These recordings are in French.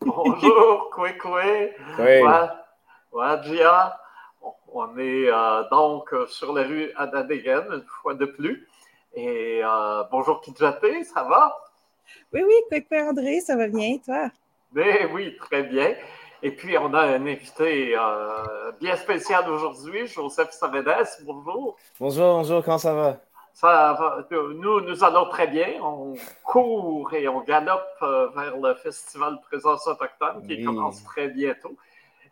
Bonjour, Kwekwe. Oui. Wadjia. On est euh, donc sur la rue Adadegen, une fois de plus. Et euh, bonjour Kidjate, ça va? Oui, oui, Kwekwe André, ça va bien, toi? Ben oui, très bien. Et puis, on a un invité euh, bien spécial aujourd'hui, Joseph Savedes. Bonjour. Bonjour, bonjour, comment ça va? Ça va. Nous, nous allons très bien. On court et on galope euh, vers le Festival présence autochtone qui commence très bientôt.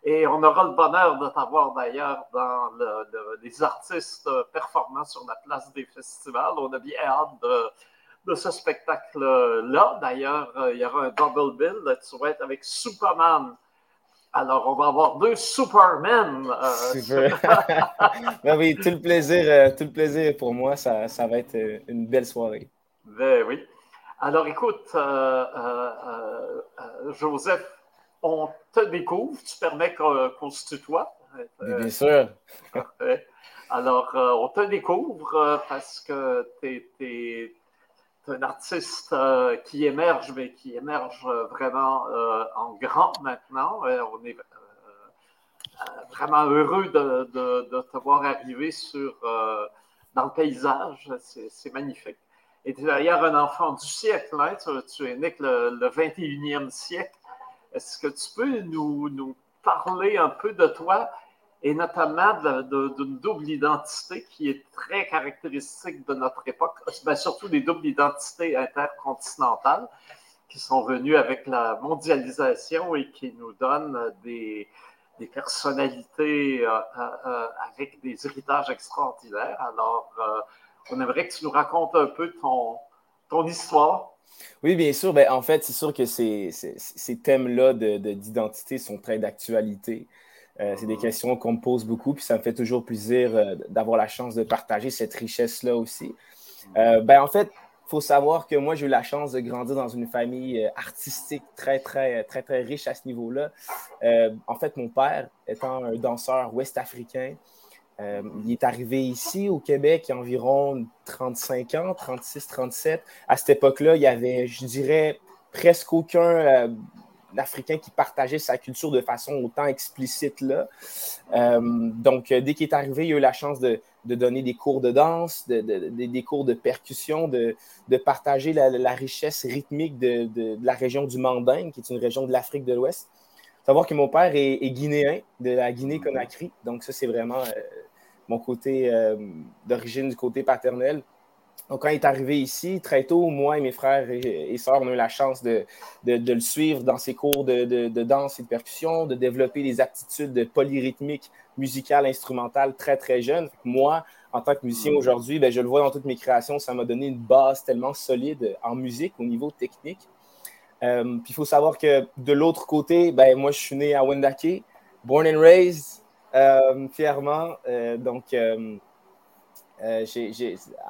Et on aura le bonheur de t'avoir d'ailleurs dans les artistes performants sur la place des festivals. On a bien hâte de, de ce spectacle-là. D'ailleurs, euh, il y aura un double bill. Tu vas être avec Superman alors, on va avoir deux Supermen. Euh, Super. ben oui, tout le plaisir, euh, tout le plaisir pour moi. Ça, ça, va être euh, une belle soirée. Ben oui. Alors, écoute, Joseph, on te découvre. Tu permets qu'on se tutoie? bien sûr. Alors, on te découvre parce que tu es un artiste euh, qui émerge, mais qui émerge euh, vraiment euh, en grand maintenant. on est vraiment heureux de, te voir arriver sur, dans le paysage. C'est magnifique. Et tu es d'ailleurs un enfant du siècle. Hein? Tu, es né le, le 21e siècle. Est-ce que tu peux nous parler un peu de toi? Et notamment d'une double identité qui est très caractéristique de notre époque, mais surtout des doubles identités intercontinentales qui sont venues avec la mondialisation et qui nous donnent des, personnalités euh, euh, euh, avec des héritages extraordinaires. Alors, on aimerait que tu nous racontes un peu ton, histoire. Oui, bien sûr. Ben, en fait, c'est sûr que ces, thèmes-là d'identité sont très d'actualité. Euh, c'est des questions qu'on me pose beaucoup, puis ça me fait toujours plaisir euh, d'avoir la chance de partager cette richesse-là aussi. Euh, ben, en fait, il faut savoir que moi, j'ai eu la chance de grandir dans une famille artistique très, très, très, très riche à ce niveau-là. en fait, mon père, étant un danseur ouest-africain, il est arrivé ici au Québec il y a environ 35 ans, 36, 37. À cette époque-là, il y avait, je dirais, presque aucun africain qui partageait sa culture de façon autant explicite là. Euh, donc, euh, dès qu'il est arrivé, il a eu la chance de, donner des cours de danse, des cours de percussion, de, partager la, richesse rythmique de, la région du Mandingue, qui est une région de l'Afrique de l'Ouest. Savoir que mon père est, guinéen, de la Guinée-Conakry. Donc, ça, c'est vraiment euh, mon côté d'origine du côté paternel. Donc, quand il est arrivé ici, très tôt, moi et mes frères et, sœurs, on a eu la chance de, le suivre dans ses cours de, danse et de percussion, de développer des aptitudes polyrythmiques, musicales, instrumentales très, très jeunes. Moi, en tant que musicien aujourd'hui, ben, je le vois dans toutes mes créations, ça m'a donné une base tellement solide en musique au niveau technique. Euh, puis il faut savoir que de l'autre côté, ben, moi, je suis né à Wendake, born and raised, euh, fièrement. Euh, donc, euh,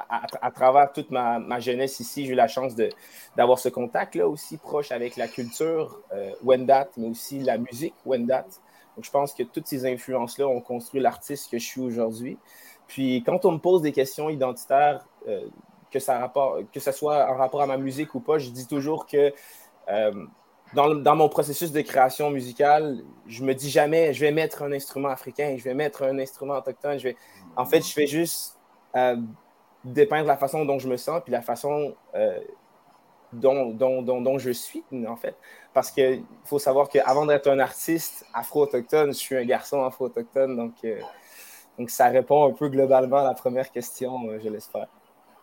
à, travers toute ma, jeunesse ici, j'ai eu la chance d'avoir ce contact-là aussi proche avec la culture euh, Wendat, mais aussi la musique Wendat. Donc, je pense que toutes ces influences-là ont construit l'artiste que je suis aujourd'hui. Puis, quand on me pose des questions identitaires, euh, que, ça soit en rapport à ma musique ou pas, je dis toujours que dans, dans, mon processus de création musicale, je me dis jamais, je vais mettre un instrument africain, je vais mettre un instrument autochtone. En fait, je fais juste dépeindre la façon dont je me sens, puis la façon euh, dont, dont, dont, je suis, en fait. Parce qu'il faut savoir qu'avant d'être un artiste afro-autochtone, je suis un garçon afro-autochtone, donc, euh, donc ça répond un peu globalement à la première question, euh, je l'espère.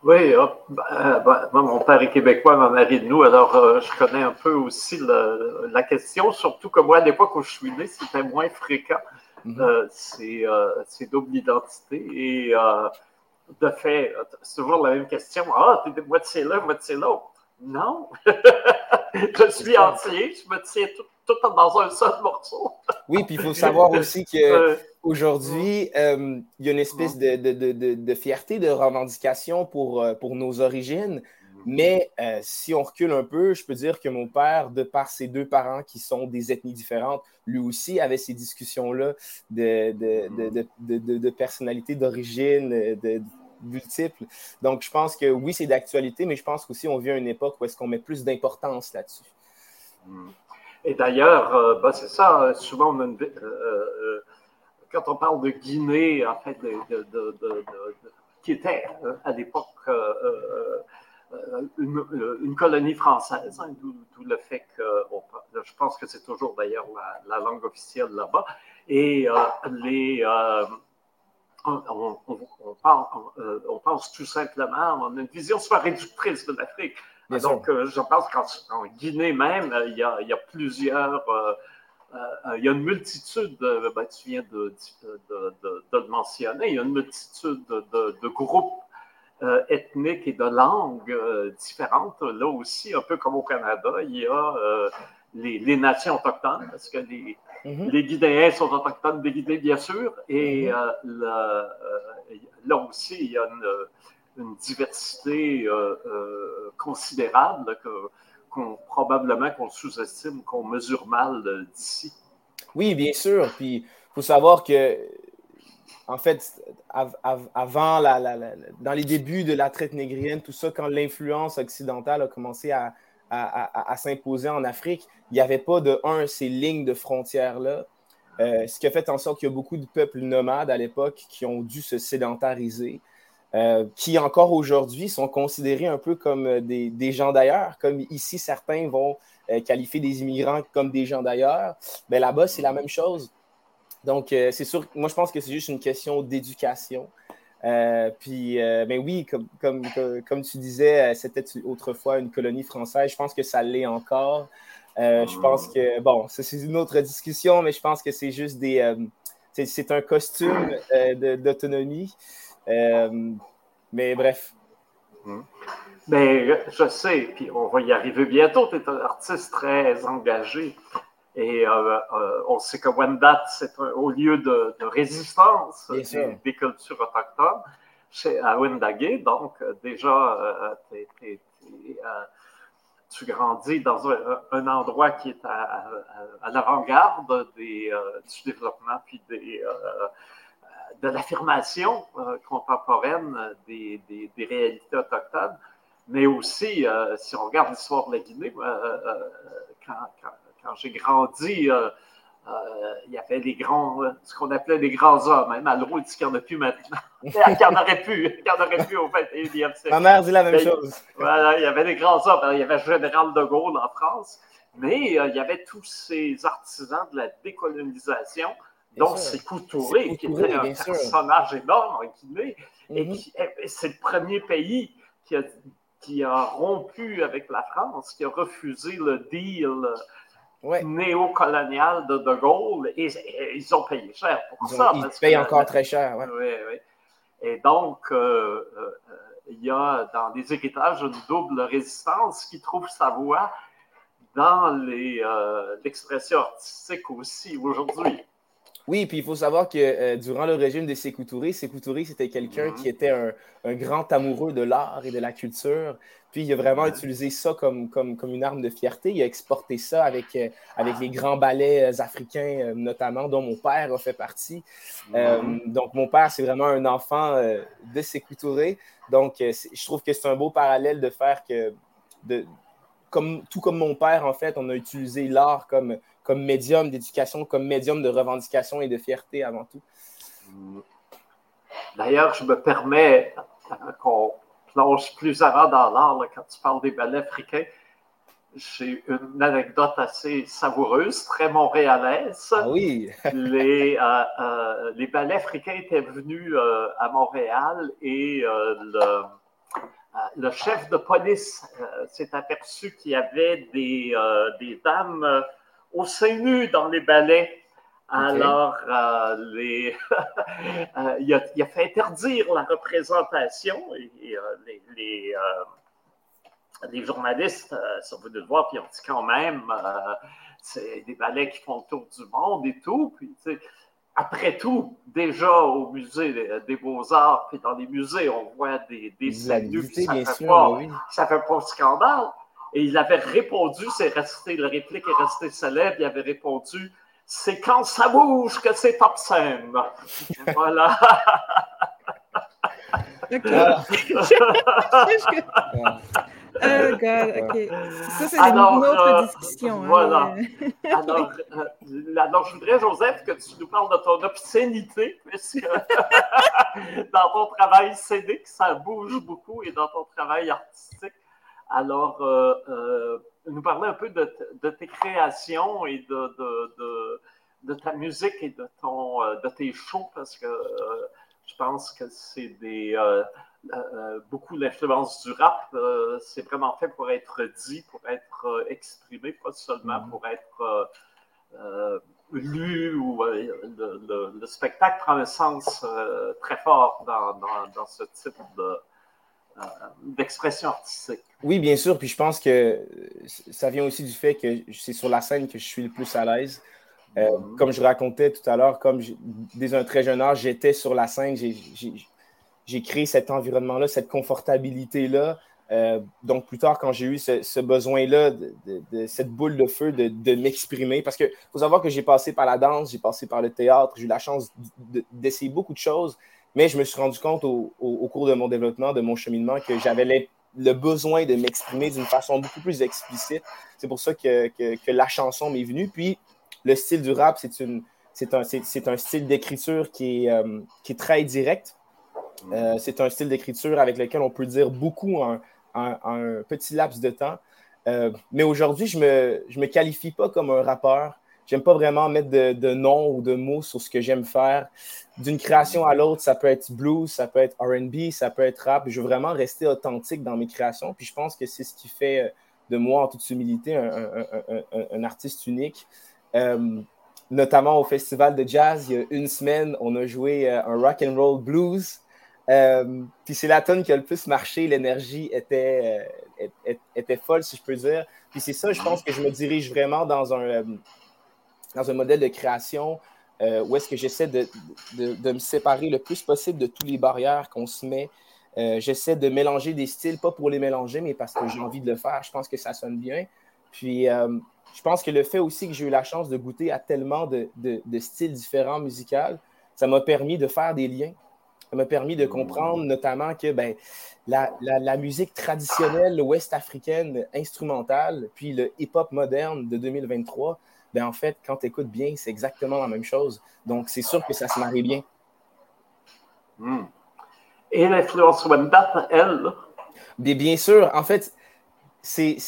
Oui, ben, moi, mon père est québécois, ma mère est de nous, alors je connais un peu aussi la question, surtout que moi, à l'époque où je suis né, c'était moins fréquent, mm ces doubles identités. Et de fait, c'est toujours la même question. Ah, t'es moitié là, moitié là. Non. je suis entier, je me tiens tout, dans un seul morceau. oui, puis il faut savoir aussi qu'aujourd'hui, euh, il y a une espèce de, de, de, fierté, de revendication pour, euh, pour nos origines. Mais euh, si on recule un peu, je peux dire que mon père, de par ses deux parents qui sont des ethnies différentes, lui aussi avait ces discussions-là de, de, de, de, personnalité, d'origine, de, multiples. Donc, je pense que oui, c'est d'actualité, mais je pense qu'aussi on vit à une époque où est-ce qu'on met plus d'importance là-dessus. Hmm. Et d'ailleurs, ben, c'est ça, souvent, quand on parle de Guinée, en fait, qui était à l'époque une, colonie française, hein, d'où le fait que, je pense que c'est toujours d'ailleurs la, langue officielle là-bas, et les on, pense tout simplement, on a une vision soit réductrice de l'Afrique. Donc, euh, je pense qu'en Guinée même, il y a, plusieurs, euh, euh, il y a une multitude, ben, tu viens de, le mentionner, il y a une multitude de, groupes ethniques et de langues différentes. Là aussi, un peu comme au Canada, il y a les, nations autochtones, parce que les, mm-hmm. les Guinéens sont autochtones des Guinées, bien sûr, et mm-hmm. là aussi, il y a une une diversité euh, euh, considérable qu'on probablement qu'on sous-estime, qu'on mesure mal euh, d'ici. Oui, bien sûr. Puis il faut savoir que, en fait, avant, la, dans les débuts de la traite négrienne, tout ça, quand l'influence occidentale a commencé à, s'imposer en Afrique, il n'y avait pas de, un, ces lignes de frontières-là. ce qui a fait en sorte qu'il y a beaucoup de peuples nomades à l'époque qui ont dû se sédentariser. Euh, qui encore aujourd'hui sont considérés un peu comme euh, des, gens d'ailleurs, comme ici certains vont euh, qualifier des immigrants comme des gens d'ailleurs, mais là-bas c'est la même chose. Donc c'est sûr, moi je pense que c'est juste une question d'éducation. puis, mais oui, comme, tu disais, c'était autrefois une colonie française. Je pense que ça l'est encore. je pense que, bon, c'est une autre discussion, mais je pense que c'est juste des. c'est un costume d'autonomie. Euh, mais bref. Hmm. Mais je sais, puis on va y arriver bientôt. Tu es un artiste très engagé. Et euh, euh, on sait que Wendat, c'est au lieu de, résistance des, cultures autochtones chez, à Wendagé. Donc, déjà, tu grandis dans un, endroit qui est à, l'avant-garde du développement puis des, de l'affirmation euh, contemporaine des, des, réalités autochtones, mais aussi, euh, si on regarde l'histoire de la Guinée, euh, quand, quand, j'ai grandi, il y avait les grands, ce qu'on appelait les grands hommes. Même Malraux dit qu'il n'y en a plus maintenant. il y en aurait pu, il y en aurait pu au fait. Ma mère dit la même chose. Voilà, il y avait les grands hommes. Il y avait le général de Gaulle en France, mais il y avait tous ces artisans de la décolonisation donc, c'est Couturé, qui était un personnage énorme en Guinée. Et mhm. c'est le premier pays qui a, qui a, rompu avec la France, qui a refusé le deal néocolonial de De Gaulle. Et, ils ont payé cher pour ça. ils payent encore très cher. Oui. Et donc, euh, euh, il y a dans les héritages une double résistance qui trouve sa voie dans euh, l'expression artistique aussi aujourd'hui. Oui, puis il faut savoir que euh, durant le régime de Sékou Touré, Sékou Touré, c'était quelqu'un qui était un, grand amoureux de l'art et de la culture. Puis il a vraiment utilisé ça comme, comme, comme, une arme de fierté. Il a exporté ça avec, euh, avec les grands ballets euh, africains, notamment, dont mon père a fait partie. donc mon père, c'est vraiment un enfant de Sékou Touré. Donc je trouve que c'est un beau parallèle de faire que, de, comme, tout comme mon père, en fait, on a utilisé l'art comme comme médium d'éducation, comme médium de revendication et de fierté avant tout. D'ailleurs, je me permets qu'on plonge plus avant dans l'art quand tu parles des ballets africains. J'ai une anecdote assez savoureuse, très montréalaise. Ah oui. les, euh, euh, les ballets africains étaient venus euh, à Montréal et le, le, chef de police s'est aperçu qu'il y avait des, des dames au sein nu dans les ballets. Alors, euh, les, euh, il, a, fait interdire la représentation et, euh, les, les, journalistes sont venus le voir puis ont dit quand même, c'est des ballets qui font le tour du monde et tout. Puis, après tout, déjà au musée des, Beaux-Arts, puis dans les musées, on voit des, des ça ne fait, pas, ça fait pas scandale. Et il avait répondu, c'est resté, la réplique est restée célèbre, il avait répondu C'est quand ça bouge que c'est obscène. voilà. Oh God, OK. Ça, c'est une autre euh, discussion. Hein, voilà. alors, euh, alors, je voudrais, Joseph, que tu nous parles de ton obscénité, puisque dans ton travail scénique, ça bouge beaucoup, et dans ton travail artistique. Alors, euh, nous parler un peu de, de, tes créations et de, de, de, ta musique et de, ton, de tes shows, parce que je pense que c'est des euh, beaucoup l'influence du rap, euh, c'est vraiment fait pour être dit, pour être euh, exprimé, pas seulement mhm. pour être lu ou le, spectacle prend un sens très fort dans, ce type d'expression artistique. Oui, bien sûr. Puis je pense que ça vient aussi du fait que c'est sur la scène que je suis le plus à l'aise. Mhm. Comme je racontais tout à l'heure, comme dès un très jeune âge, j'étais sur la scène, j'ai créé cet environnement-là, cette confortabilité-là. Euh, donc, plus tard, quand j'ai eu ce, besoin-là, de, cette boule de feu, de, m'exprimer, parce qu'il faut savoir que j'ai passé par la danse, j'ai passé par le théâtre, j'ai eu la chance d'essayer beaucoup de choses, mais je me suis rendu compte au, cours de mon développement, de mon cheminement, que j'avais le besoin de m'exprimer d'une façon beaucoup plus explicite. C'est pour ça que, la chanson m'est venue. Puis, le style du rap, c'est un, un, style d'écriture qui, euh, qui est très direct euh, c'est un style d'écriture avec lequel on peut dire beaucoup en, un petit laps de temps. Euh, mais aujourd'hui, je ne me, je me qualifie pas comme un rappeur. J'aime pas vraiment mettre de, de noms ou de mots sur ce que j'aime faire. D'une création à l'autre, ça peut être blues, ça peut être RB, ça peut être rap. Je veux vraiment rester authentique dans mes créations. Puis je pense que c'est ce qui fait euh, de moi, en toute humilité, un, artiste unique. notamment au festival de jazz, il y a une semaine, on a joué un rock and roll blues euh, puis c'est la tonne qui a le plus marché, l'énergie était, euh, était folle, si je peux dire. Puis c'est ça, je pense que je me dirige vraiment dans un, euh, dans un modèle de création où est-ce que j'essaie de, de, me séparer le plus possible de toutes les barrières qu'on se met. j'essaie de mélanger des styles, pas pour les mélanger, mais parce que j'ai envie de le faire. Je pense que ça sonne bien. Puis je pense que le fait aussi que j'ai eu la chance de goûter à tellement de, de styles différents musicaux, ça m'a permis de faire des liens ça m'a permis de comprendre notamment que ben, la, la, musique traditionnelle ouest-africaine instrumentale, puis le hip-hop moderne de 2023, ben, en fait, quand tu écoutes bien, c'est exactement la même chose. Donc, c'est sûr que ça se marie bien. Hmm. Et l'influence Wemba, elle? Bien, bien sûr. En fait, c'est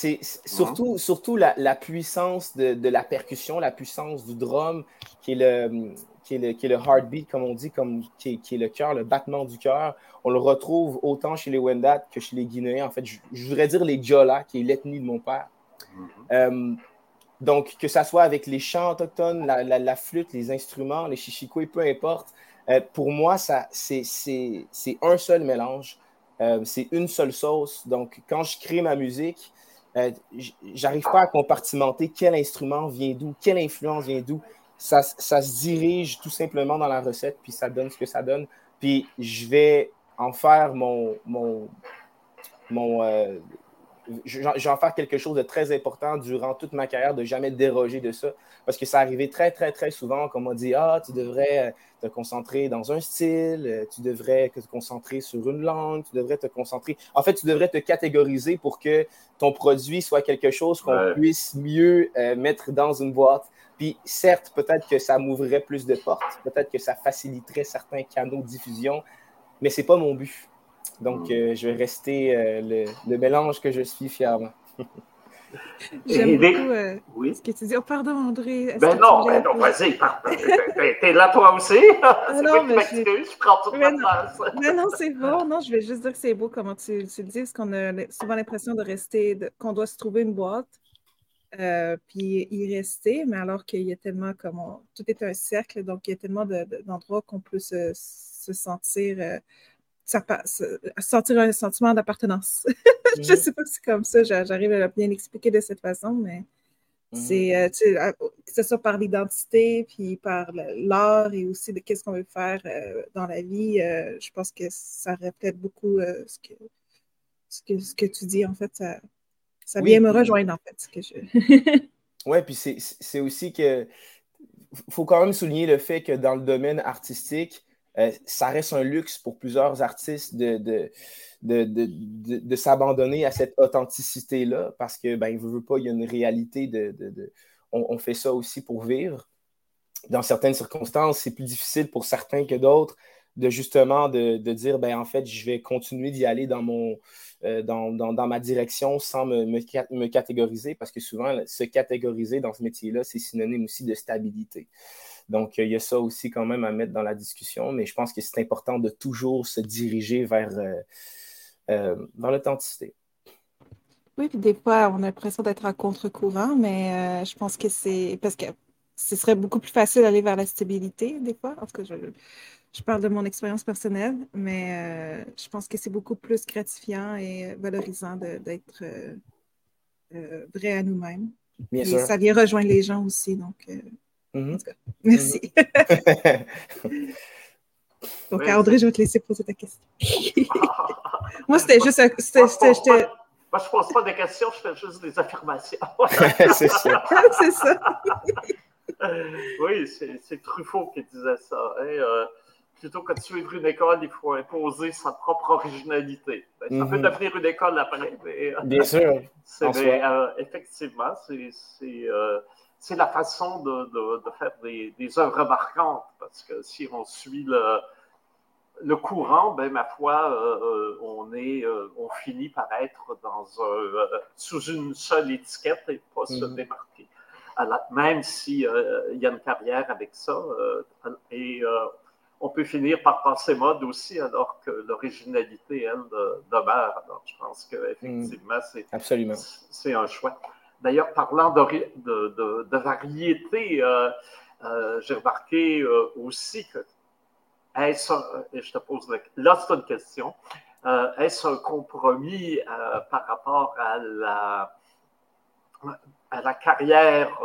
surtout, surtout la, la puissance de, de, la percussion, la puissance du drum, qui est le, qui est, le, heartbeat, comme on dit, comme, qui, est, le cœur, le battement du cœur. On le retrouve autant chez les Wendat que chez les Guinéens. En fait, je, voudrais dire les Djola, qui est l'ethnie de mon père. Mm-hmm. Euh, donc, que ça soit avec les chants autochtones, la, flûte, les instruments, les chichikoués, peu importe, euh, pour moi, c'est un seul mélange. Euh, c'est une seule sauce. Donc, quand je crée ma musique, j'arrive pas à compartimenter quel instrument vient d'où, quelle influence vient d'où ça, se dirige tout simplement dans la recette, puis ça donne ce que ça donne. Puis je vais en faire mon. mon, mon euh, je, vais en faire quelque chose de très important durant toute ma carrière, de jamais déroger de ça. Parce que ça arrivait très, très, très souvent qu'on m'a dit Ah, tu devrais euh, te concentrer dans un style, euh, tu devrais te concentrer sur une langue, tu devrais te concentrer. En fait, tu devrais te catégoriser pour que ton produit soit quelque chose qu'on puisse mieux mettre dans une boîte. Puis certes, peut-être que ça m'ouvrirait plus de portes, peut-être que ça faciliterait certains canaux de diffusion, mais ce n'est pas mon but. Donc, hmm. euh, je vais rester euh, le, mélange que je suis fièrement. J'aime beaucoup euh, oui? ce que tu dis. Oh, pardon, André. Ben non, ben non, vas-y, t'es là toi aussi. Ah non, mais je... je... prends toute ma place. Mais non, c'est bon. Non, je vais juste dire que c'est beau comment tu, tu le dis, parce qu'on a souvent l'impression de rester, qu'on doit se trouver une boîte. Euh, puis y rester, mais alors qu'il y a tellement comme tout est un cercle, donc il y a tellement d'endroits qu'on peut se, sentir euh, sentir un sentiment d'appartenance. Je ne mhm. sais pas si c'est comme ça, j'arrive à bien l'expliquer de cette façon, mais mhm. c'est euh, que ce soit par l'identité, puis par l'art et aussi de qu'est-ce qu'on veut faire dans la vie, je pense que ça reflète beaucoup ce, que, ce, que, ce que tu dis, en fait. Ça, ça vient me rejoindre, en fait. Que je... oui, puis c'est aussi que faut quand même souligner le fait que dans le domaine artistique, euh, ça reste un luxe pour plusieurs artistes de, de, s'abandonner à cette authenticité-là parce que, ben, veut, pas, il y a une réalité de. On, fait ça aussi pour vivre. Dans certaines circonstances, c'est plus difficile pour certains que d'autres de justement de, dire, ben, en fait, je vais continuer d'y aller dans, mon, euh, dans, dans, ma direction sans me, me, catégoriser parce que souvent, se catégoriser dans ce métier-là, c'est synonyme aussi de stabilité. Donc, il y a ça aussi quand même à mettre dans la discussion, mais je pense que c'est important de toujours se diriger vers, euh, euh, l'authenticité. Oui, puis des fois, on a l'impression d'être à contre-courant, mais euh, je pense que c'est parce que ce serait beaucoup plus facile d'aller vers la stabilité, des fois. En tout cas, je, je parle de mon expérience personnelle, mais je pense que c'est beaucoup plus gratifiant et valorisant d'être vrai à nous-mêmes. et ça vient rejoindre les gens aussi, donc Mhm. Merci. Mhm. Donc, André, je vais te laisser poser ta question. Moi, c'était juste. Moi, je ne pose pas des questions, je fais juste des affirmations. c'est ça. c'est ça. oui, c'est Truffaut qui disait ça. Hein, euh, plutôt que de suivre une école, il faut imposer sa propre originalité. Ben, ça peut mhm. devenir une école après, mais. Euh, Bien sûr. Euh, effectivement, c'est c'est la façon de, faire des, œuvres marquantes, parce que si on suit le, le courant, ben, ma foi, euh, euh, on, est, euh, on finit par être dans sous une seule étiquette et pas se mhm. démarquer. même s'il il y a une carrière avec ça, et on peut finir par passer mode aussi, alors que l'originalité, elle, demeure. Alors, je pense qu'effectivement, mhm. c'est un choix. D'ailleurs, parlant de, variété, euh, euh, j'ai remarqué euh, aussi que, est-ce, et je te pose là, c'est une question, est-ce un compromis par rapport à la, à la carrière,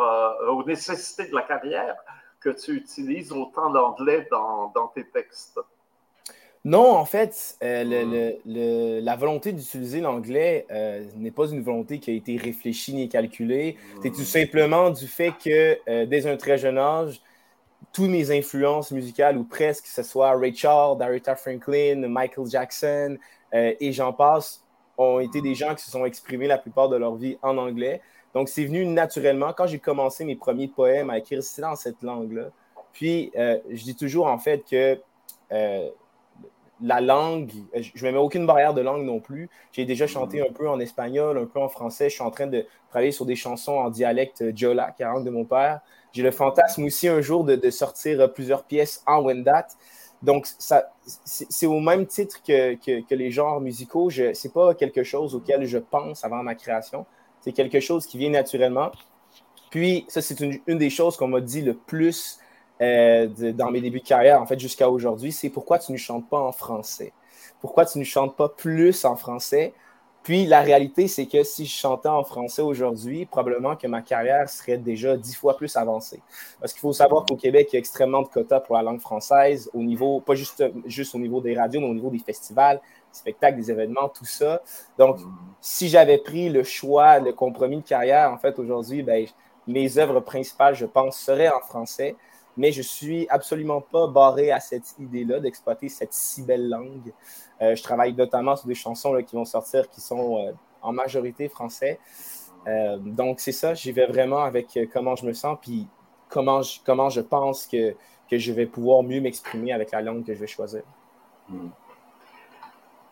aux nécessités de la carrière que tu utilises autant l'anglais dans tes textes? Non, en fait, euh, hmm. la volonté d'utiliser l'anglais euh, n'est pas une volonté qui a été réfléchie ni calculée. C'est tout hmm. simplement du fait que euh, dès un très jeune âge, toutes mes influences musicales, ou presque, que ce soit Ray Charles, Aretha Franklin, Michael Jackson et j'en passe, ont été des gens qui se sont exprimés la plupart de leur vie en anglais. Donc, c'est venu naturellement quand j'ai commencé mes premiers poèmes à écrire dans cette langue-là. Puis, je dis toujours en fait que la langue, je ne me mets aucune barrière de langue non plus. J'ai déjà chanté un peu en espagnol, un peu en français. Je suis en train de travailler sur des chansons en dialecte Jola, qui est la langue de mon père. J'ai le fantasme aussi un jour de, sortir plusieurs pièces en Wendat. Donc, c'est au même titre que, les genres musicaux. Ce n'est pas quelque chose auquel je pense avant ma création. C'est quelque chose qui vient naturellement. Puis, ça, c'est une, une, des choses qu'on m'a dit le plus euh, dans mes débuts de carrière, en fait, jusqu'à aujourd'hui, c'est pourquoi tu ne chantes pas en français? Pourquoi tu ne chantes pas plus en français? Puis la réalité, c'est que si je chantais en français aujourd'hui, probablement que ma carrière serait déjà dix fois plus avancée. Parce qu'il faut savoir qu'au Québec, il y a extrêmement de quotas pour la langue française, au niveau, pas juste, juste au niveau des radios, mais au niveau des festivals, des spectacles, des événements, tout ça. Donc, si j'avais pris le choix, le compromis de carrière, en fait, aujourd'hui, ben, mes œuvres principales, je pense, seraient en français mais je suis absolument pas barré à cette idée-là d'exploiter cette si belle langue. Euh, je travaille notamment sur des chansons qui vont sortir qui sont euh, en majorité français. Euh, donc, c'est ça, j'y vais vraiment avec comment je me sens, puis comment je, pense que, je vais pouvoir mieux m'exprimer avec la langue que je vais choisir. Hmm.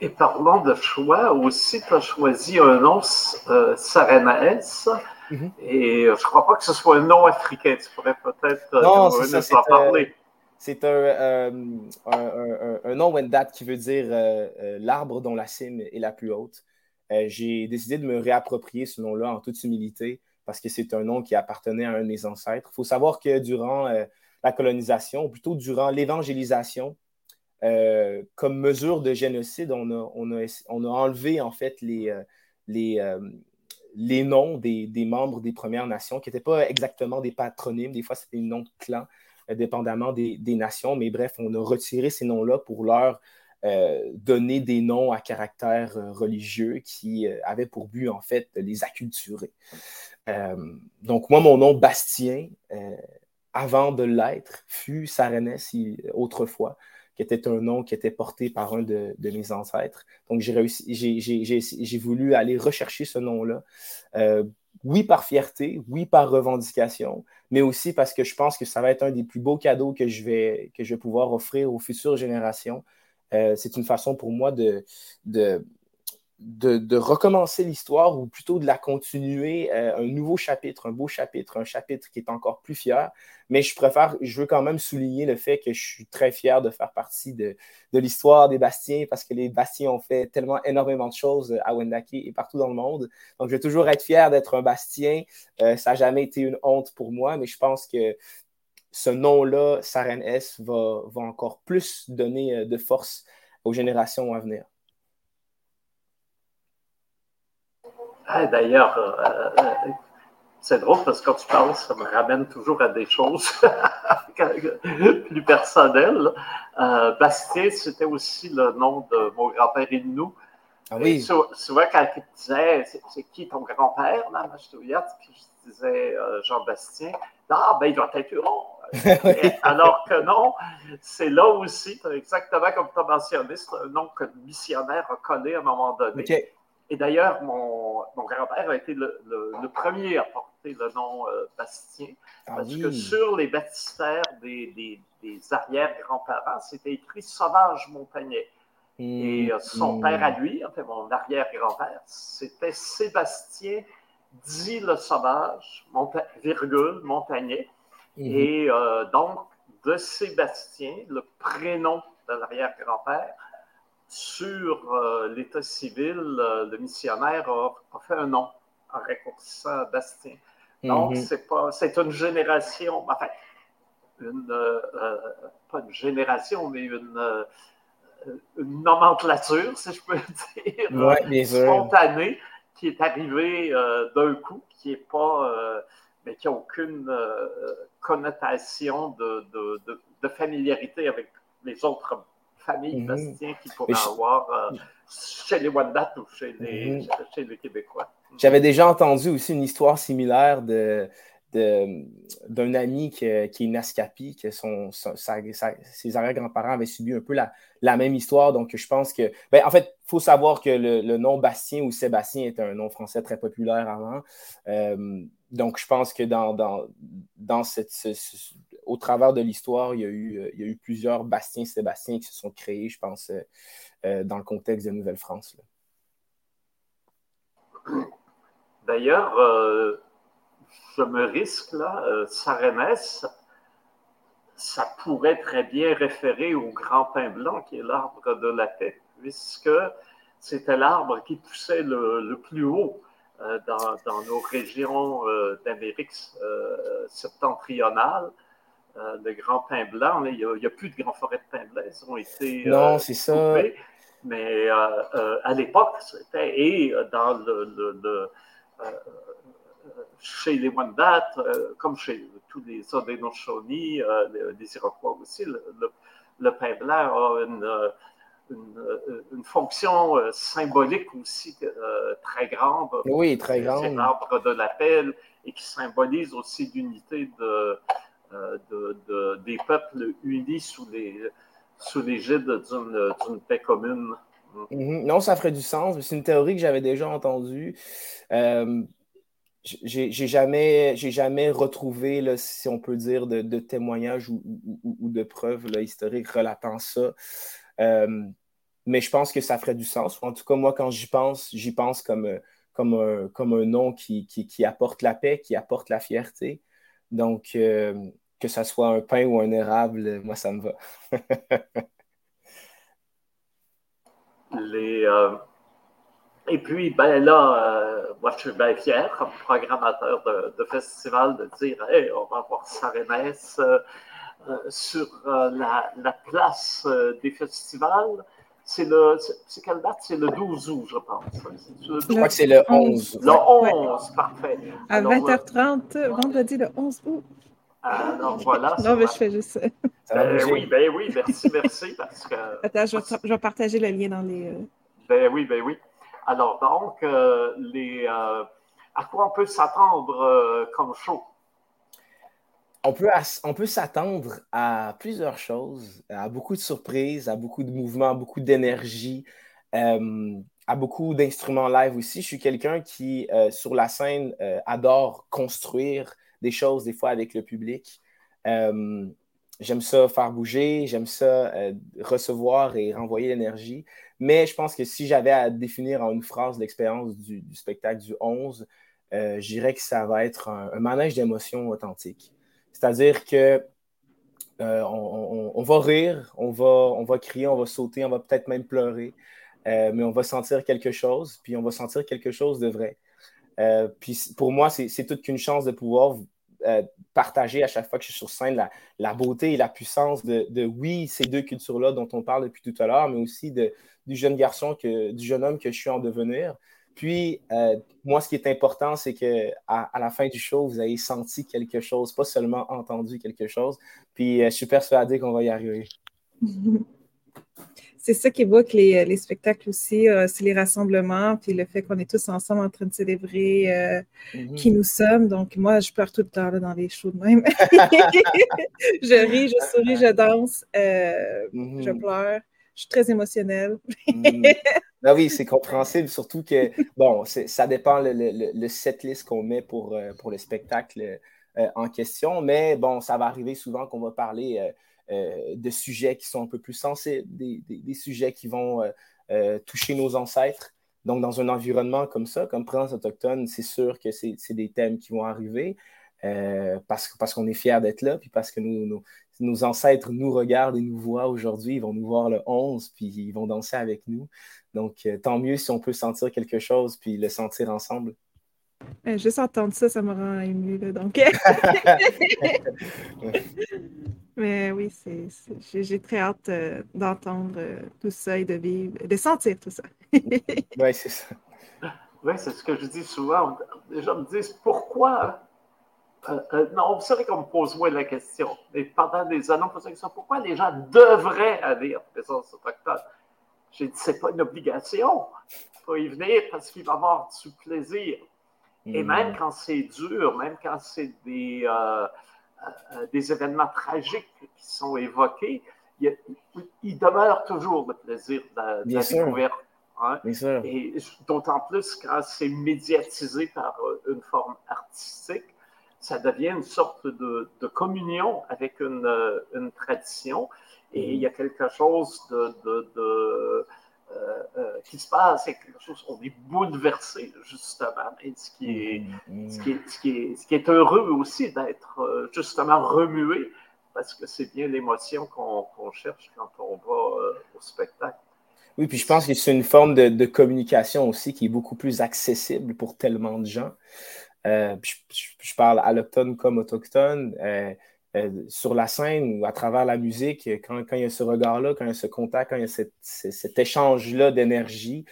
Et parlons de choix, aussi, tu as choisi un nom, euh, Mhm. Et euh, je ne crois pas que ce soit un nom africain. Tu pourrais peut-être euh, nous en parler. C'est un, un, nom Wendat qui veut dire l'arbre dont la cime est la plus haute. J'ai décidé de me réapproprier ce nom-là en toute humilité parce que c'est un nom qui appartenait à un de mes ancêtres. Il faut savoir que durant la colonisation, ou plutôt durant l'évangélisation, comme mesure de génocide, on a, on a, on a enlevé en fait les, les, les noms des, membres des Premières Nations, qui n'étaient pas exactement des patronymes, des fois c'était des noms de clans, euh, dépendamment des, nations, mais bref, on a retiré ces noms-là pour leur euh, donner des noms à caractère euh, religieux qui avaient pour but, en fait, de les acculturer. donc, moi, mon nom Bastien, avant de l'être, fut Sarenès autrefois. Qui était un nom qui était porté par un de, mes ancêtres. Donc, j'ai réussi, j'ai voulu aller rechercher ce nom-là. Euh, oui, par fierté, oui, par revendication, mais aussi parce que je pense que ça va être un des plus beaux cadeaux que je vais, que je vais pouvoir offrir aux futures générations. Euh, c'est une façon pour moi de, de, de, recommencer l'histoire ou plutôt de la continuer, euh, un nouveau chapitre, un beau chapitre, un chapitre qui est encore plus fier. Mais je préfère, je veux quand même souligner le fait que je suis très fier de faire partie de, l'histoire des Bastiens parce que les Bastiens ont fait tellement énormément de choses à Wendake et partout dans le monde. Donc, je vais toujours être fier d'être un Bastien. Euh, ça n'a jamais été une honte pour moi, mais je pense que ce nom-là, Saren S, va, encore plus donner euh, de force aux générations à venir. Ah, d'ailleurs, euh, euh, c'est drôle parce que quand tu parles, ça me ramène toujours à des choses plus personnelles. Euh, Bastien, c'était aussi le nom de mon grand-père Innou. Ah oui. souvent, quand il disait c'est qui ton grand-père, là, puis je disais Jean-Bastien, ah, ben il doit être Huron. Alors que non, c'est là aussi, exactement comme tu as mentionné, c'est un nom que le missionnaire a collé à un moment donné. Et d'ailleurs, mon, grand-père a été le, premier à porter le nom euh, Bastien, ah parce que sur les baptistères des, arrière-grands-parents, c'était écrit Sauvage Montagnet. Et euh, son hmm. père à lui, enfin mon arrière-grand-père, c'était Sébastien dit le Sauvage, virgule, Montagnet. Hmm. Et euh, donc, de Sébastien, le prénom de l'arrière-grand-père, sur euh, l'état civil, euh, le missionnaire a, fait un nom en raccourcissant Bastien. Donc, mhm. c'est pas, c'est une génération, enfin, une, euh, pas une génération, mais une, une, nomenclature, si je peux dire, spontanée, qui est arrivée d'un coup, qui est pas, mais qui n'a aucune connotation de, de, de, familiarité avec les autres famille mhm. Bastien qu'il pourrait avoir euh, chez les Wendat ou chez les, mhm. chez les Québécois. J'avais déjà entendu aussi une histoire similaire de, d'un ami qui, qui, est Nascapi, que son, ses arrière-grands-parents avaient subi un peu la, la, même histoire. Donc, je pense que. Ben, en fait, il faut savoir que le, nom Bastien ou Sébastien était un nom français très populaire avant. Euh, donc, je pense que dans, dans, dans cette, au travers de l'histoire, il, y a eu, euh, il y a eu plusieurs Bastien Sébastien qui se sont créés, je pense, euh, euh, dans le contexte de Nouvelle-France. D'ailleurs, je me risque là, Sarenès, ça pourrait très bien référer au grand pain blanc qui est l'arbre de la paix, puisque c'était l'arbre qui poussait le, plus haut dans, nos régions d'Amérique septentrionale euh, de grands pins blancs. Il n'y a, plus de grandes forêts de pins blancs. Ils ont été non, euh, c'est ça. Mais euh, à l'époque, c'était. Et dans le. chez les Wendat, comme chez tous les Haudenosaunee, les, les Iroquois aussi, le, le, pain blanc a une. Une, une, fonction symbolique aussi très grande. Oui, très grande. C'est l'arbre de l'appel et qui symbolise aussi l'unité de, euh, de, des peuples unis sous l'égide d'une paix commune. Mhm. Non, ça ferait du sens. C'est une théorie que j'avais déjà entendue. Euh, j'ai jamais, jamais retrouvé, si on peut dire, de, témoignages ou, de preuves historiques relatant ça. Euh, mais je pense que ça ferait du sens. En tout cas, moi, quand j'y pense, j'y pense comme, comme, un, comme un nom qui, qui, apporte la paix, qui apporte la fierté. Donc, euh, que ça soit un pain ou un érable, moi, ça me va. Les, euh, Et puis, ben là, euh, moi, je suis bien fier, comme programmateur de, festival, de dire hey, on va avoir Sarénès sur la, la, place des festivals. C'est le, c'est quelle date? C'est le 12 août, je pense. Je crois que c'est le 11. Le 11, parfait. À 20h30, vendredi le 11 août. Alors voilà. Non, mais je fais juste ça. Ben, oui, ben oui, merci, merci. Parce que... Attends, je vais, je vais, partager le lien dans les. Euh, ben oui, ben oui. Alors, donc, euh, les, euh, à quoi on peut s'attendre comme show? On peut, on peut s'attendre à plusieurs choses, à beaucoup de surprises, à beaucoup de mouvements, beaucoup d'énergie, euh, à beaucoup d'instruments live aussi. Je suis quelqu'un qui, euh, sur la scène, euh, adore construire des choses, des fois avec le public. j'aime ça faire bouger, j'aime ça recevoir et renvoyer l'énergie. Mais je pense que si j'avais à définir en une phrase l'expérience du, spectacle du 11, je dirais que ça va être un manège d'émotions authentiques. C'est-à-dire que euh, on, va rire, on va, on va crier, on va sauter, on va peut-être même pleurer, euh, mais on va sentir quelque chose, puis on va sentir quelque chose de vrai. Euh, puis pour moi, c'est toute qu'une chance de pouvoir partager à chaque fois que je suis sur scène la, beauté et la puissance de, oui, ces deux cultures-là dont on parle depuis tout à l'heure, mais aussi de, du jeune garçon, que, du jeune homme que je suis en devenir. Puis, euh, moi, ce qui est important, c'est qu'à à la fin du show, vous ayez senti quelque chose, pas seulement entendu quelque chose. Puis, euh, je suis persuadé qu'on va y arriver. C'est ça qui évoque les, les spectacles aussi, euh, c'est les rassemblements, puis le fait qu'on est tous ensemble en train de célébrer mhm. qui nous sommes. Donc, moi, je pleure tout le temps dans les shows de même. je ris, je souris, je danse, mhm. je pleure. Je suis très émotionnelle. Mhm. Ben oui, c'est compréhensible, surtout que, bon, ça dépend le, le, le setlist qu'on met pour, euh, pour le spectacle euh, en question, mais bon, ça va arriver souvent qu'on va parler euh, de sujets qui sont un peu plus sensibles, des, des, sujets qui vont toucher nos ancêtres. Donc, dans un environnement comme ça, comme Prince autochtone, c'est sûr que c'est des thèmes qui vont arriver. parce, parce qu'on est fiers d'être là, puis parce que nous, nos ancêtres nous regardent et nous voient aujourd'hui, ils vont nous voir le 11, puis ils vont danser avec nous. Donc, euh, tant mieux si on peut sentir quelque chose, puis le sentir ensemble. Euh, juste entendre ça, ça me rend ému. donc. Mais oui, j'ai très hâte euh, d'entendre tout ça et de vivre, de sentir tout ça. oui, c'est ça. Oui, c'est ce que je dis souvent. Les gens me disent pourquoi euh, euh, non, vous savez qu'on me pose moins la question. Et pendant des années, on me pose la question pourquoi les gens devraient aller en présence autochtone J'ai dit c'est pas une obligation. Il faut y venir parce qu'il va avoir du plaisir. Et hmm. même quand c'est dur, même quand c'est des, euh, des événements tragiques qui sont évoqués, il, demeure toujours le plaisir de, la, découverte. Hein. Et d'autant plus quand c'est médiatisé par une forme artistique ça devient une sorte de, communion avec une, euh, une, tradition. Et il y a quelque chose de, euh, euh, qui se passe, quelque chose, on est bouleversé, justement. Et ce qui est, ce qui est, ce qui est, ce qui est heureux aussi d'être justement remué, parce que c'est bien l'émotion qu'on cherche quand on va au spectacle. Oui, puis je pense que c'est une forme de, de, communication aussi qui est beaucoup plus accessible pour tellement de gens. Euh, je, parle alloctone comme autochtone. Euh, euh, sur la scène ou à travers la musique, quand il y a ce regard-là, quand il y a ce contact, quand il y a cet échange-là d'énergie,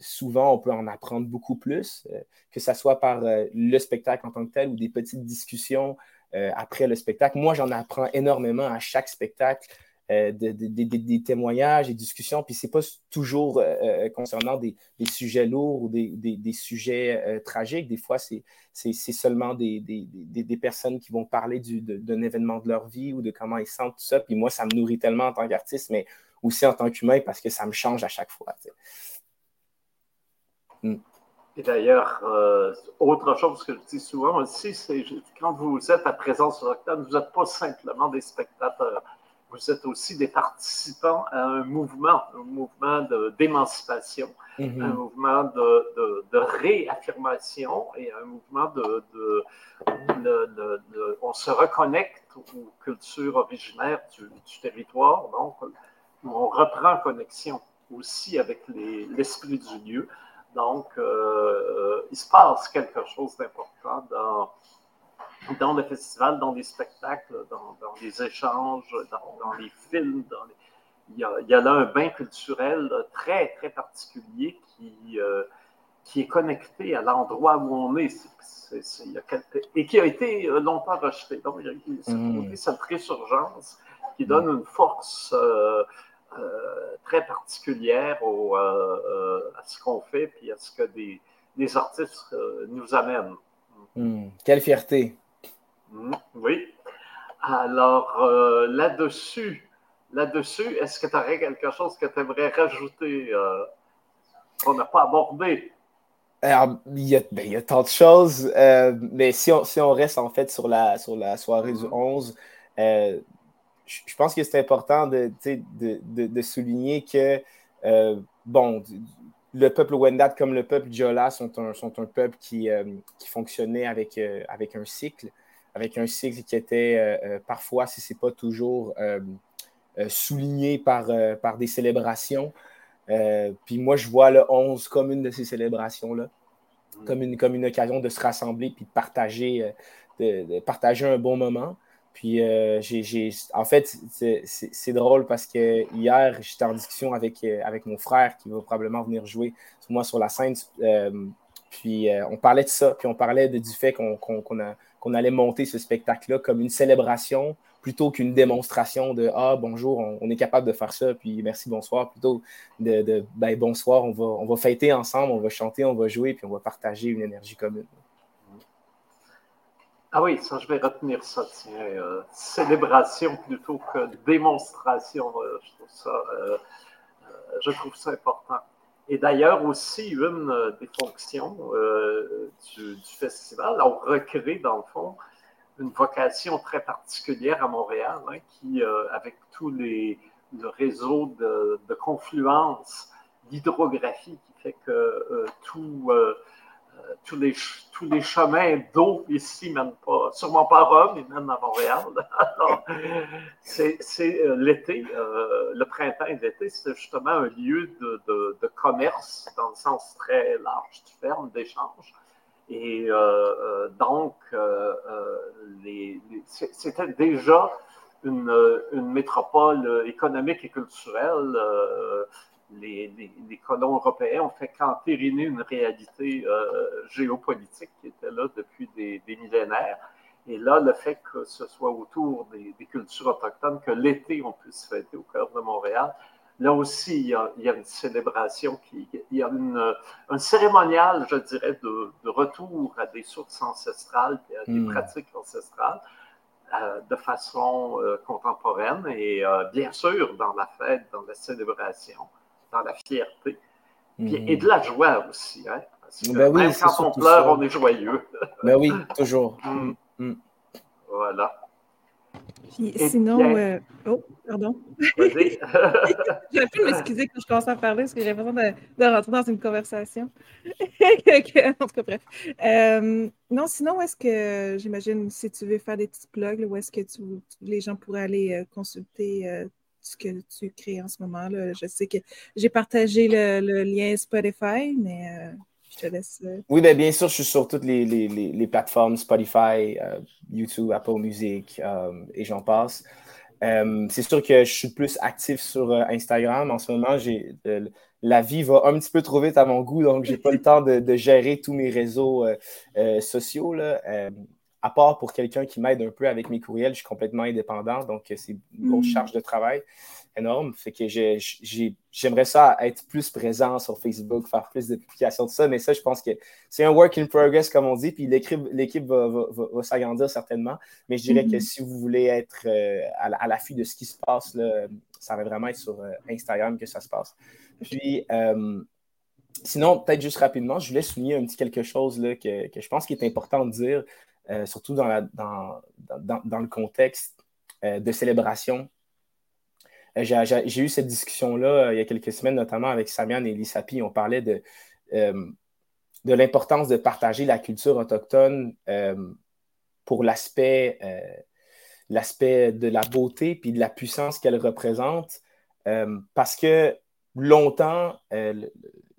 souvent on peut en apprendre beaucoup plus, que ce soit par le spectacle en tant que tel ou des petites discussions après le spectacle. Moi, j'en apprends énormément à chaque spectacle. Euh, des témoignages, des discussions, puis c'est pas toujours euh, euh, concernant des, sujets lourds ou des, sujets tragiques. Des fois, c'est seulement des, personnes qui vont parler d'un événement de leur vie ou de comment ils sentent tout ça. Puis moi, ça me nourrit tellement en tant qu'artiste, mais aussi en tant qu'humain parce que ça me change à chaque fois. Hmm. Et d'ailleurs, autre chose que je dis souvent aussi, c'est quand vous êtes à présence sur Octane, vous n'êtes pas simplement des spectateurs vous êtes aussi des participants à un mouvement, un mouvement d'émancipation, mhm. un mouvement de, réaffirmation et un mouvement de, On se reconnecte aux cultures originaires du, territoire, donc on reprend connexion aussi avec l'esprit du lieu. Donc, euh, il se passe quelque chose d'important dans dans le festival, dans les spectacles, dans, les échanges, dans, les films. Il, y a, là un bain culturel très, très particulier qui, euh, qui est connecté à l'endroit où on est. et qui a été euh, longtemps rejeté. Donc, il y a mmh. cette résurgence qui donne une force euh, très particulière au, à ce qu'on fait et à ce que des, artistes nous amènent. Mmh. Quelle fierté! Oui, Alors, là-dessus, là-dessus, est-ce que tu aurais quelque chose que tu aimerais rajouter qu'on n'a pas abordé? Alors, il y, a, ben, il y a tant de choses, mais si on, si on, reste en fait sur la, sur la soirée du 11, mm-hmm. je, pense que c'est important de, de, de, de, souligner que, bon, le peuple Wendat comme le peuple Diola sont un, sont un peuple qui, euh, qui fonctionnait avec, euh, avec un cycle, avec un cycle qui était euh, parfois, si ce n'est pas toujours, souligné par, par des célébrations. puis moi, je vois le 11 comme une de ces célébrations-là, comme, une, comme une occasion de se rassembler puis de partager, de partager un bon moment. Puis, euh, j'ai, en fait, c'est drôle parce que hier, j'étais en discussion avec, euh, avec mon frère qui va probablement venir jouer sur moi sur la scène. Euh, puis, on parlait de ça, puis on parlait du fait qu'on allait monter ce spectacle-là comme une célébration plutôt qu'une démonstration de Ah, bonjour, on, est capable de faire ça, puis merci, bonsoir, plutôt de, ben, bonsoir, on va, fêter ensemble, on va chanter, on va jouer, puis on va partager une énergie commune. Ah oui, ça, je vais retenir ça, tiens. Euh, célébration plutôt que démonstration. Euh, euh, je trouve ça important. Et d'ailleurs, aussi, une des fonctions du, festival, on recrée, dans le fond, une vocation très particulière à Montréal, hein, qui, avec tous les le réseau de, confluence d'hydrographie qui fait que tous les, chemins d'eau ici mènent pas, sûrement pas à Rome, ils mènent à Montréal. c'est euh, l'été, euh, le printemps et l'été, c'est justement un lieu de, commerce dans le sens très large du terme, d'échange. Et euh, donc, c'était déjà une, métropole économique et culturelle les, colons européens ont fait qu'entériner une réalité euh, géopolitique qui était là depuis des, millénaires. Et là, le fait que ce soit autour des, cultures autochtones, que l'été, on puisse fêter au cœur de Montréal, là aussi, il y a, une célébration, qui, il y a une, un cérémonial, je dirais, de, retour à des sources ancestrales et à des hmm. pratiques ancestrales. Euh, de façon euh, contemporaine et bien sûr dans la fête, dans la célébration dans la fierté. Et de la joie aussi. Hein? Parce que ben même quand on pleure, on est joyeux. ben oui, toujours. Mm. Mm. Voilà. sinon, euh, oh, pardon. J'ai pu m'excuser quand je commence à parler parce que j'ai besoin de, de, rentrer dans une conversation. en tout cas, bref. Euh, non, sinon, est-ce que, j'imagine, si tu veux faire des petits plugs, où est-ce que tu, les gens pourraient aller euh, consulter ce que tu crées en ce moment. Là? Je sais que j'ai partagé le, lien Spotify, mais euh, je te laisse. Euh, oui, bien, bien sûr, je suis sur toutes les, les, les, plateformes Spotify, euh, YouTube, Apple Music et j'en passe. c'est sûr que je suis plus actif sur Instagram. En ce moment, j'ai la vie va un petit peu trop vite à mon goût, donc j'ai pas le temps de, de, gérer tous mes réseaux sociaux. Là à part pour quelqu'un qui m'aide un peu avec mes courriels, je suis complètement indépendant, donc euh, c'est une grosse mm. charge de travail énorme. Fait que j'aimerais ça être plus présent sur Facebook, faire plus de publications de ça, mais ça, je pense que c'est un work in progress, comme on dit, puis l'équipe va, s'agrandir certainement. Mais je dirais que mm-hmm. si vous voulez être euh, à, l'affût de ce qui se passe, là, ça va vraiment être sur euh, Instagram que ça se passe. Puis, sinon, peut-être juste rapidement, je voulais souligner un petit quelque chose là, que, que je pense qu'il est important de dire. Euh, surtout dans, le contexte euh, de célébration. Euh, j'ai eu cette discussion-là il y a quelques semaines, notamment avec Samian et Lissapi. On parlait de, de l'importance de partager la culture autochtone pour l'aspect de la beauté puis de la puissance qu'elle représente. parce que longtemps,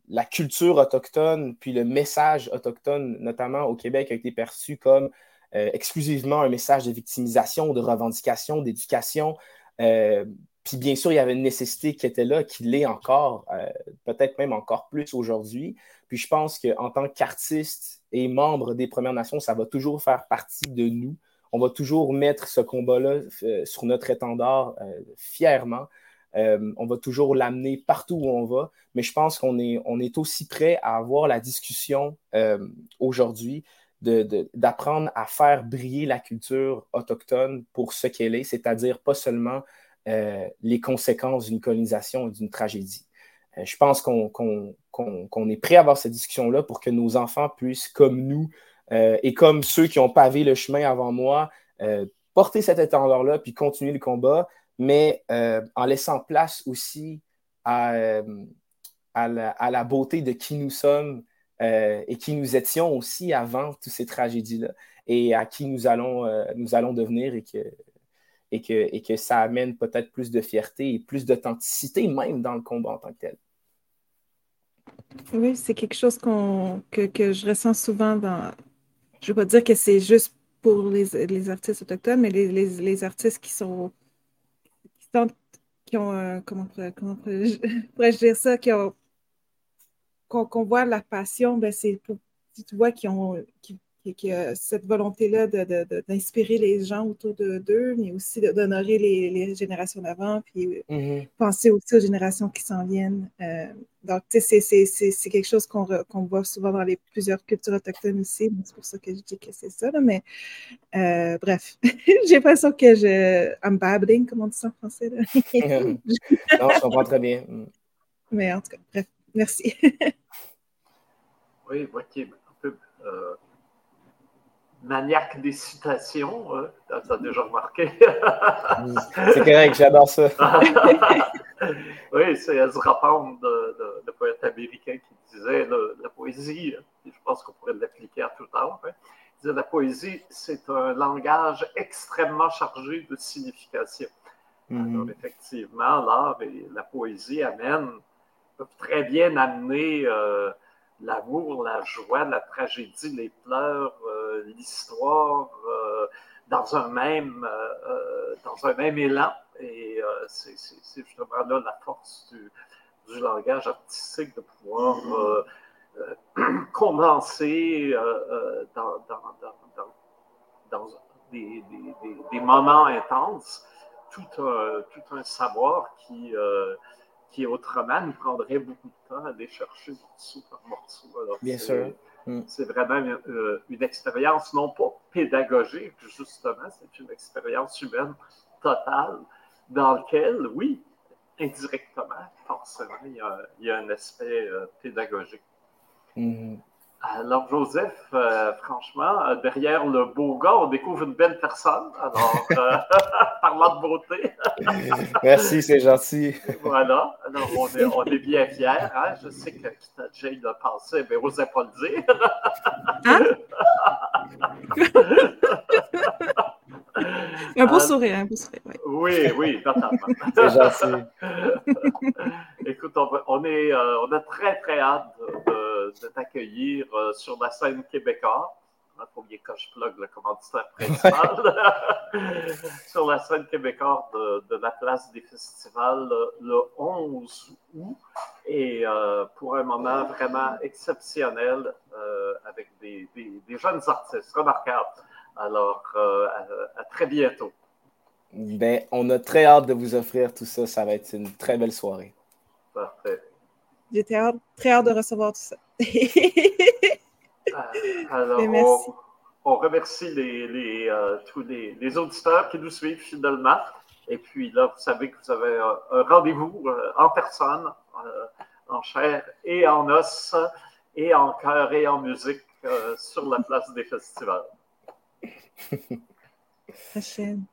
la culture autochtone, puis le message autochtone, notamment au Québec, a été perçu comme euh, exclusivement un message de victimisation, de revendication, d'éducation. Euh, puis bien sûr, il y avait une nécessité qui était là, qui l'est encore, euh, peut-être même encore plus aujourd'hui. Puis je pense qu'en tant qu'artiste et membre des Premières Nations, ça va toujours faire partie de nous. On va toujours mettre ce combat-là sur notre étendard fièrement. Euh, on va toujours l'amener partout où on va, mais je pense qu'on est, on est aussi prêt à avoir la discussion euh, aujourd'hui d'apprendre à faire briller la culture autochtone pour ce qu'elle est, c'est-à-dire pas seulement euh, les conséquences d'une colonisation ou d'une tragédie. Euh, je pense qu'on est prêt à avoir cette discussion-là pour que nos enfants puissent, comme nous euh, et comme ceux qui ont pavé le chemin avant moi, porter cette étendard-là puis continuer le combat, mais en laissant place aussi à, à, la, à, la, beauté de qui nous sommes et qui nous étions aussi avant toutes ces tragédies-là et à qui nous allons, nous allons devenir et que, et que, et que ça amène peut-être plus de fierté et plus d'authenticité même dans le combat en tant que tel. Oui, c'est quelque chose que, que, je ressens souvent dans. Je ne veux pas dire que c'est juste pour les, les, artistes autochtones, mais les, les, les artistes qui sont, qui, sont, qui ont. comment, comment pourrais-je dire ça? Qui ont, qu'on, voit la passion, ben c'est pour. Tu vois qu'ils ont, qui a cette volonté-là d'inspirer les gens autour d'eux, mais aussi d'honorer les, générations d'avant, puis mm-hmm. penser aussi aux générations qui s'en viennent. Euh, donc, c'est quelque chose qu'on voit souvent dans les plusieurs cultures autochtones aussi. C'est pour ça que je dis que c'est ça. mais euh, bref, j'ai l'impression que je. I'm babbling, comme on dit ça en français. non, je comprends très bien. Mm. Mais en tout cas, bref, merci. oui, ok. Un peu, euh, maniaque des citations. Hein? Tu as déjà remarqué. c'est correct, j'adore ça. oui, c'est Ezra Pound, le, poète américain, qui disait la poésie, je pense qu'on pourrait l'appliquer à tout à Hein? Il disait la poésie, c'est un langage extrêmement chargé de signification. Mm-hmm. Alors, effectivement, l'art et la poésie amènent, peuvent très bien amener. Euh, l'amour, la joie, la tragédie, les pleurs, euh, l'histoire euh, dans un même euh, dans un même élan. Et c'est justement là la force du, du, langage artistique de pouvoir condenser dans, dans, dans, dans des, des, des, moments intenses tout un, tout un savoir qui qui autrement nous prendrait beaucoup de temps à aller chercher morceau par morceau. Bien sûr. Mm. C'est vraiment euh, une, expérience non pas pédagogique, justement, c'est une expérience humaine totale dans laquelle, oui, indirectement, forcément, il y a, un aspect euh, pédagogique. Mm-hmm. Alors, Joseph, euh, franchement, euh, derrière le beau gars, on découvre une belle personne. Alors, euh, parlant de beauté. Merci, c'est gentil. voilà. Alors, on est, on est bien fiers. Hein? Je sais que Jane a pensé, mais n'osait pas le dire. Hein? un beau sourire, un beau sourire. Oui, oui, totalement. C'est gentil. Écoute, on, est, on a très, très hâte de de, t'accueillir euh, sur la scène québécoise. Il faut bien que je plug le commanditaire principal. sur la scène québécoise de, la place des festivals le 11 août. Et euh, pour un moment vraiment exceptionnel euh, avec des, jeunes artistes remarquables. Alors, à, très bientôt. Ben, on a très hâte de vous offrir tout ça. Ça va être une très belle soirée. Parfait. J'ai très hâte de recevoir tout ça. Euh, alors, on, remercie les, euh, tous les, auditeurs qui nous suivent fidèlement. Et puis là, vous savez que vous avez un, rendez-vous euh, en personne, en chair et en os, et en cœur et en musique sur la place des festivals. 呵呵发现